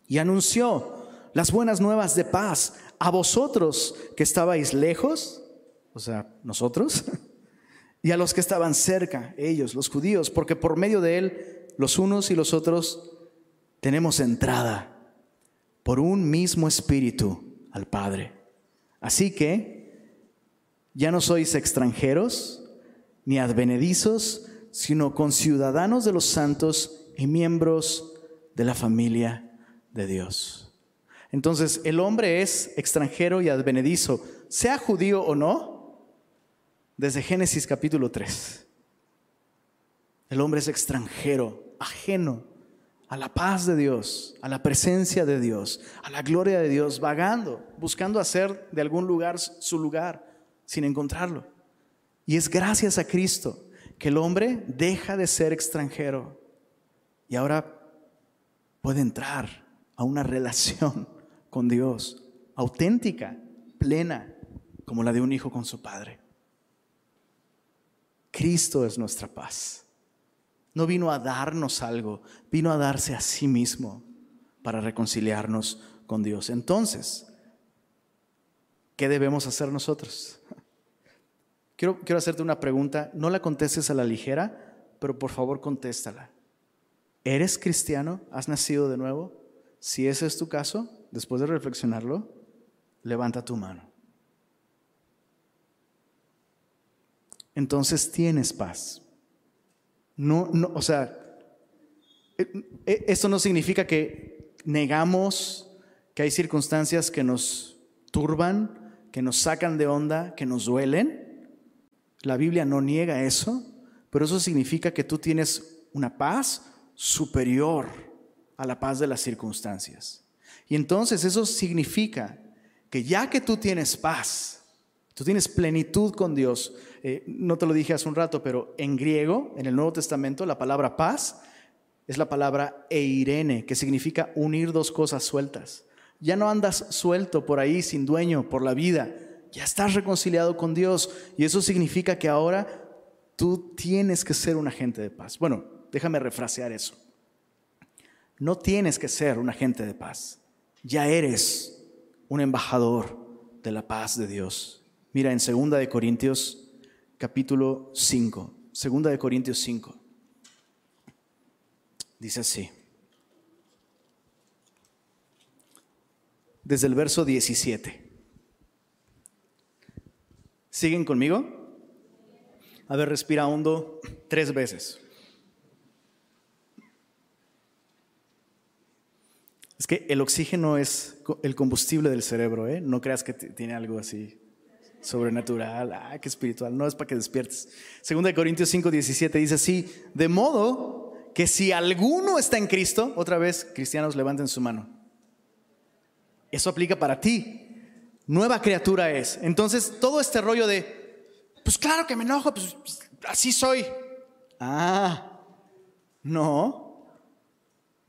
[SPEAKER 1] y anunció las buenas nuevas de paz a vosotros que estabais lejos, o sea, nosotros, y a los que estaban cerca, ellos, los judíos, porque por medio de él, los unos y los otros, tenemos entrada por un mismo espíritu al Padre. Así que ya no sois extranjeros ni advenedizos, sino conciudadanos de los santos y miembros de la familia de Dios. Entonces, el hombre es extranjero y advenedizo, sea judío o no, desde Génesis capítulo 3. El hombre es extranjero, ajeno a la paz de Dios, a la presencia de Dios, a la gloria de Dios, vagando, buscando hacer de algún lugar su lugar sin encontrarlo. Y es gracias a Cristo que el hombre deja de ser extranjero y ahora puede entrar a una relación con Dios auténtica, plena, como la de un hijo con su padre. Cristo es nuestra paz. No vino a darnos algo, vino a darse a sí mismo para reconciliarnos con Dios. Entonces, ¿qué debemos hacer nosotros? Quiero, hacerte una pregunta, no la contestes a la ligera, pero por favor contéstala. ¿Eres cristiano? ¿Has nacido de nuevo? Si ese es tu caso, después de reflexionarlo, levanta tu mano. Entonces tienes paz. No, no, o sea, eh, eh, esto no significa que negamos que hay circunstancias que nos turban, que nos sacan de onda, que nos duelen. La Biblia no niega eso, pero eso significa que tú tienes una paz superior a la paz de las circunstancias. Y entonces eso significa que ya que tú tienes paz, tú tienes plenitud con Dios, eh, no te lo dije hace un rato, pero en griego, en el Nuevo Testamento, la palabra paz es la palabra eirene, que significa unir dos cosas sueltas. Ya no andas suelto por ahí sin dueño por la vida, Ya estás reconciliado con Dios y eso significa que ahora tú tienes que ser un agente de paz. Bueno, déjame refrasear eso. No tienes que ser un agente de paz. Ya eres un embajador de la paz de Dios. Mira en 2 de Corintios capítulo 5. 2 de Corintios 5. Dice así. Desde el verso 17. ¿Siguen conmigo? A ver, respira hondo tres veces. Es que el oxígeno es el combustible del cerebro, ¿eh? No creas que tiene algo así sobrenatural, ah, qué espiritual, no es para que despiertes. Segunda de Corintios 5, 17 dice así, de modo que si alguno está en Cristo, otra vez, cristianos levanten su mano. Eso aplica para ti. Nueva criatura es. Entonces, todo este rollo de, pues claro que me enojo, pues así soy. Ah, no,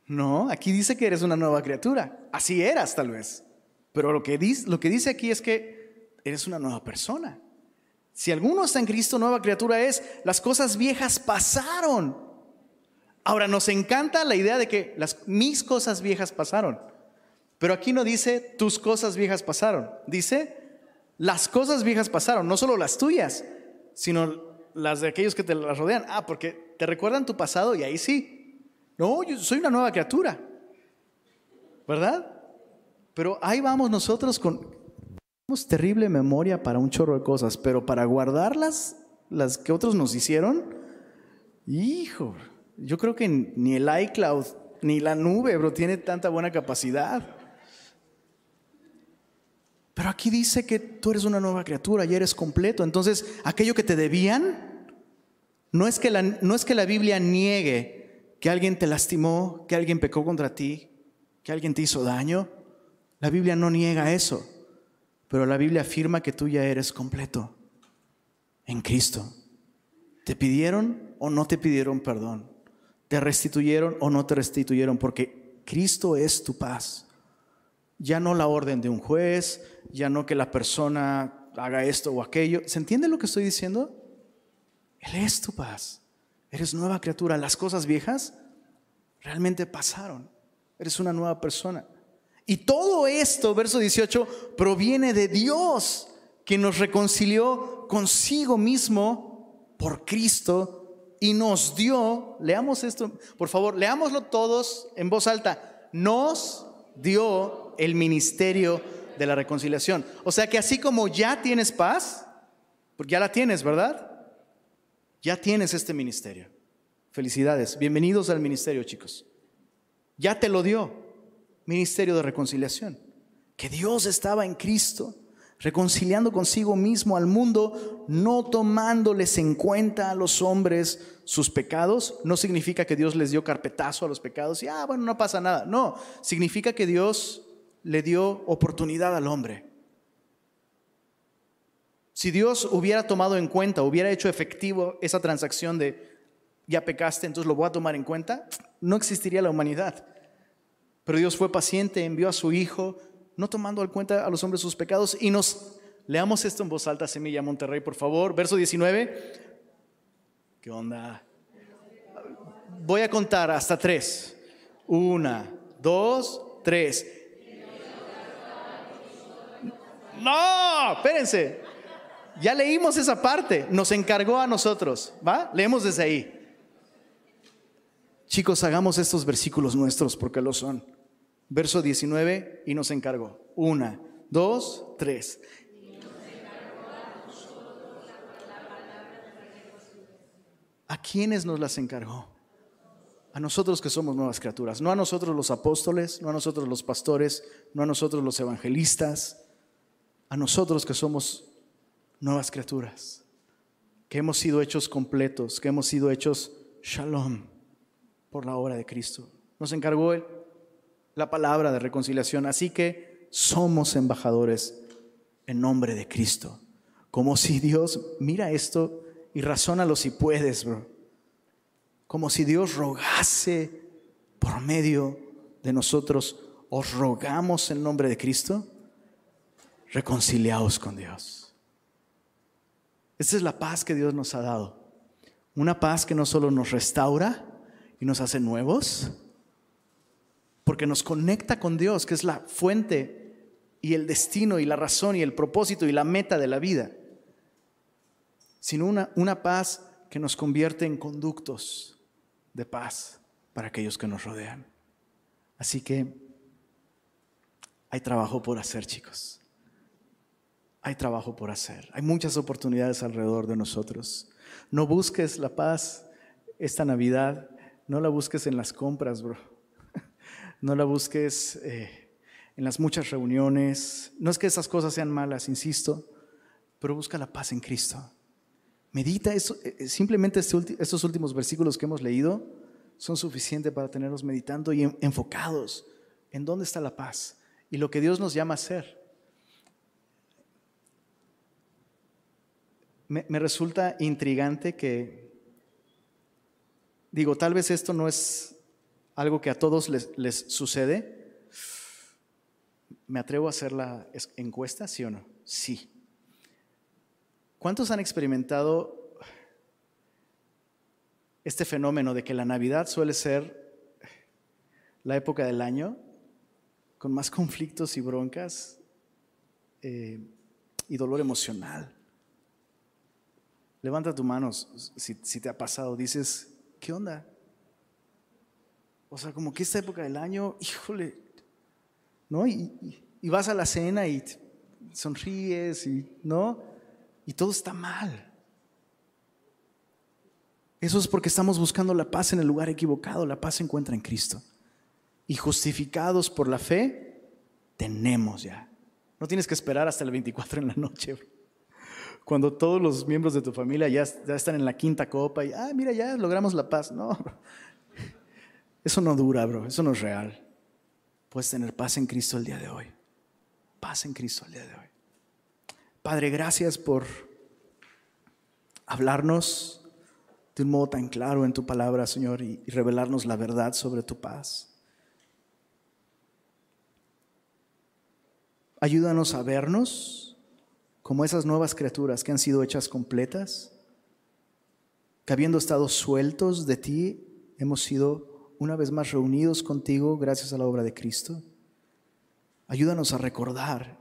[SPEAKER 1] no, aquí dice que eres una nueva criatura. Así eras tal vez. Pero lo que dice, aquí es que eres una nueva persona. Si alguno está en Cristo, nueva criatura es, las cosas viejas pasaron. Ahora, nos encanta la idea de que las, mis cosas viejas pasaron. Pero aquí no dice tus cosas viejas pasaron. Dice las cosas viejas pasaron, no solo las tuyas, sino las de aquellos que te las rodean. Ah, porque te recuerdan tu pasado y ahí sí. No, yo soy una nueva criatura. ¿Verdad? Pero ahí vamos nosotros con tenemos terrible memoria para un chorro de cosas, pero para guardarlas, las que otros nos hicieron, hijo, yo creo que ni el iCloud ni la nube, bro, tiene tanta buena capacidad. Pero aquí dice que tú eres una nueva criatura y eres completo. Entonces, aquello que te debían, no es que la, no es que la Biblia niegue que alguien te lastimó, que alguien pecó contra ti, que alguien te hizo daño. La Biblia no niega eso. Pero la Biblia afirma que tú ya eres completo en Cristo. ¿Te pidieron o no te pidieron perdón? ¿Te restituyeron o no te restituyeron? Porque Cristo es tu paz. Ya no la orden de un juez, ya no que la persona haga esto o aquello. ¿Se entiende lo que estoy diciendo? Él es tu paz. Eres nueva criatura. Las cosas viejas realmente pasaron. Eres una nueva persona. Y todo esto, verso 18, proviene de Dios, que nos reconcilió consigo mismo por Cristo y nos dio, leamos esto, por favor, leámoslo todos en voz alta, nos dio el ministerio de la reconciliación. O sea que así como ya tienes paz, porque ya la tienes, ¿verdad? Ya tienes este ministerio. Felicidades, bienvenidos al ministerio, chicos. Ya te lo dio, ministerio de reconciliación. Que Dios estaba en Cristo reconciliando consigo mismo al mundo, no tomándoles en cuenta a los hombres sus pecados, no significa que Dios les dio carpetazo a los pecados y, ah, bueno, no pasa nada. No, significa que Dios le dio oportunidad al hombre. Si Dios hubiera tomado en cuenta, hubiera hecho efectivo esa transacción de, ya pecaste, entonces lo voy a tomar en cuenta, no existiría la humanidad. Pero Dios fue paciente, envió a su Hijo, no tomando en cuenta a los hombres sus pecados. Y nos leamos esto en voz alta, Semilla Monterrey, por favor. Verso 19. ¿Qué onda? Voy a contar hasta tres. Una, dos, tres. No, espérense. Ya leímos esa parte. Nos encargó a nosotros. ¿Va? Leemos desde ahí. Chicos, hagamos estos versículos nuestros porque lo son verso 19, y nos encargó. Una, dos, tres. ¿A quiénes nos las encargó? A nosotros que somos nuevas criaturas, no a nosotros los apóstoles, no a nosotros los pastores, no a nosotros los evangelistas, a nosotros que somos nuevas criaturas, que hemos sido hechos completos, que hemos sido hechos shalom por la obra de Cristo. Nos encargó Él la palabra de reconciliación. Así que somos embajadores en nombre de Cristo. Como si Dios, mira esto y razónalo si puedes, bro. Como si Dios rogase por medio de nosotros, os rogamos en nombre de Cristo. reconciliados con Dios. Esta es la paz que Dios nos ha dado. Una paz que no solo nos restaura y nos hace nuevos, porque nos conecta con Dios, que es la fuente y el destino y la razón y el propósito y la meta de la vida, sino una, una paz que nos convierte en conductos de paz para aquellos que nos rodean. Así que hay trabajo por hacer, chicos. Hay trabajo por hacer. Hay muchas oportunidades alrededor de nosotros. No busques la paz esta Navidad. No la busques en las compras, bro. No la busques eh, en las muchas reuniones. No es que esas cosas sean malas, insisto, pero busca la paz en Cristo. Medita eso. Eh, eh, simplemente este estos últimos versículos que hemos leído son suficientes para tenernos meditando y enfocados en dónde está la paz y lo que Dios nos llama a hacer. Me, resulta intrigante que, digo, tal vez esto no es algo que a todos les, sucede. ¿Me atrevo a hacer la encuesta, sí o no? Sí. ¿Cuántos han experimentado este fenómeno de que la Navidad suele ser la época del año con más conflictos y broncas eh, y dolor emocional. Levanta tu mano si, te ha pasado. Dices, ¿qué onda? O sea, como que esta época del año, híjole, ¿no? Y, vas a la cena y sonríes y, ¿no? Y todo está mal. Eso es porque estamos buscando la paz en el lugar equivocado. La paz se encuentra en Cristo. Y justificados por la fe, tenemos ya. No tienes que esperar hasta el 24 en la noche. Cuando todos los miembros de tu familia ya, ya están en la quinta copa y, ah, mira, ya logramos la paz. No, eso no dura, bro. Eso no es real. Puedes tener paz en Cristo el día de hoy. Paz en Cristo el día de hoy. Padre, gracias por hablarnos de un modo tan claro en tu palabra, Señor, y, revelarnos la verdad sobre tu paz. Ayúdanos a vernos como esas nuevas criaturas que han sido hechas completas, que habiendo estado sueltos de ti, hemos sido una vez más reunidos contigo gracias a la obra de Cristo. Ayúdanos a recordar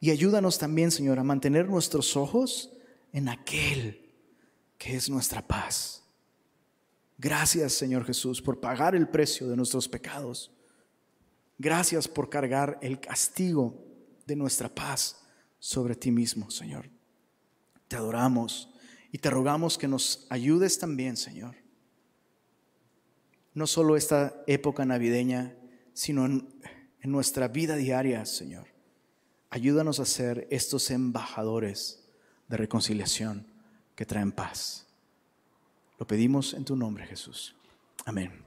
[SPEAKER 1] y ayúdanos también, Señor, a mantener nuestros ojos en aquel que es nuestra paz. Gracias, Señor Jesús, por pagar el precio de nuestros pecados. Gracias por cargar el castigo de nuestra paz sobre ti mismo, Señor. Te adoramos y te rogamos que nos ayudes también, Señor. No solo esta época navideña, sino en, en nuestra vida diaria, Señor. Ayúdanos a ser estos embajadores de reconciliación que traen paz. Lo pedimos en tu nombre, Jesús. Amén.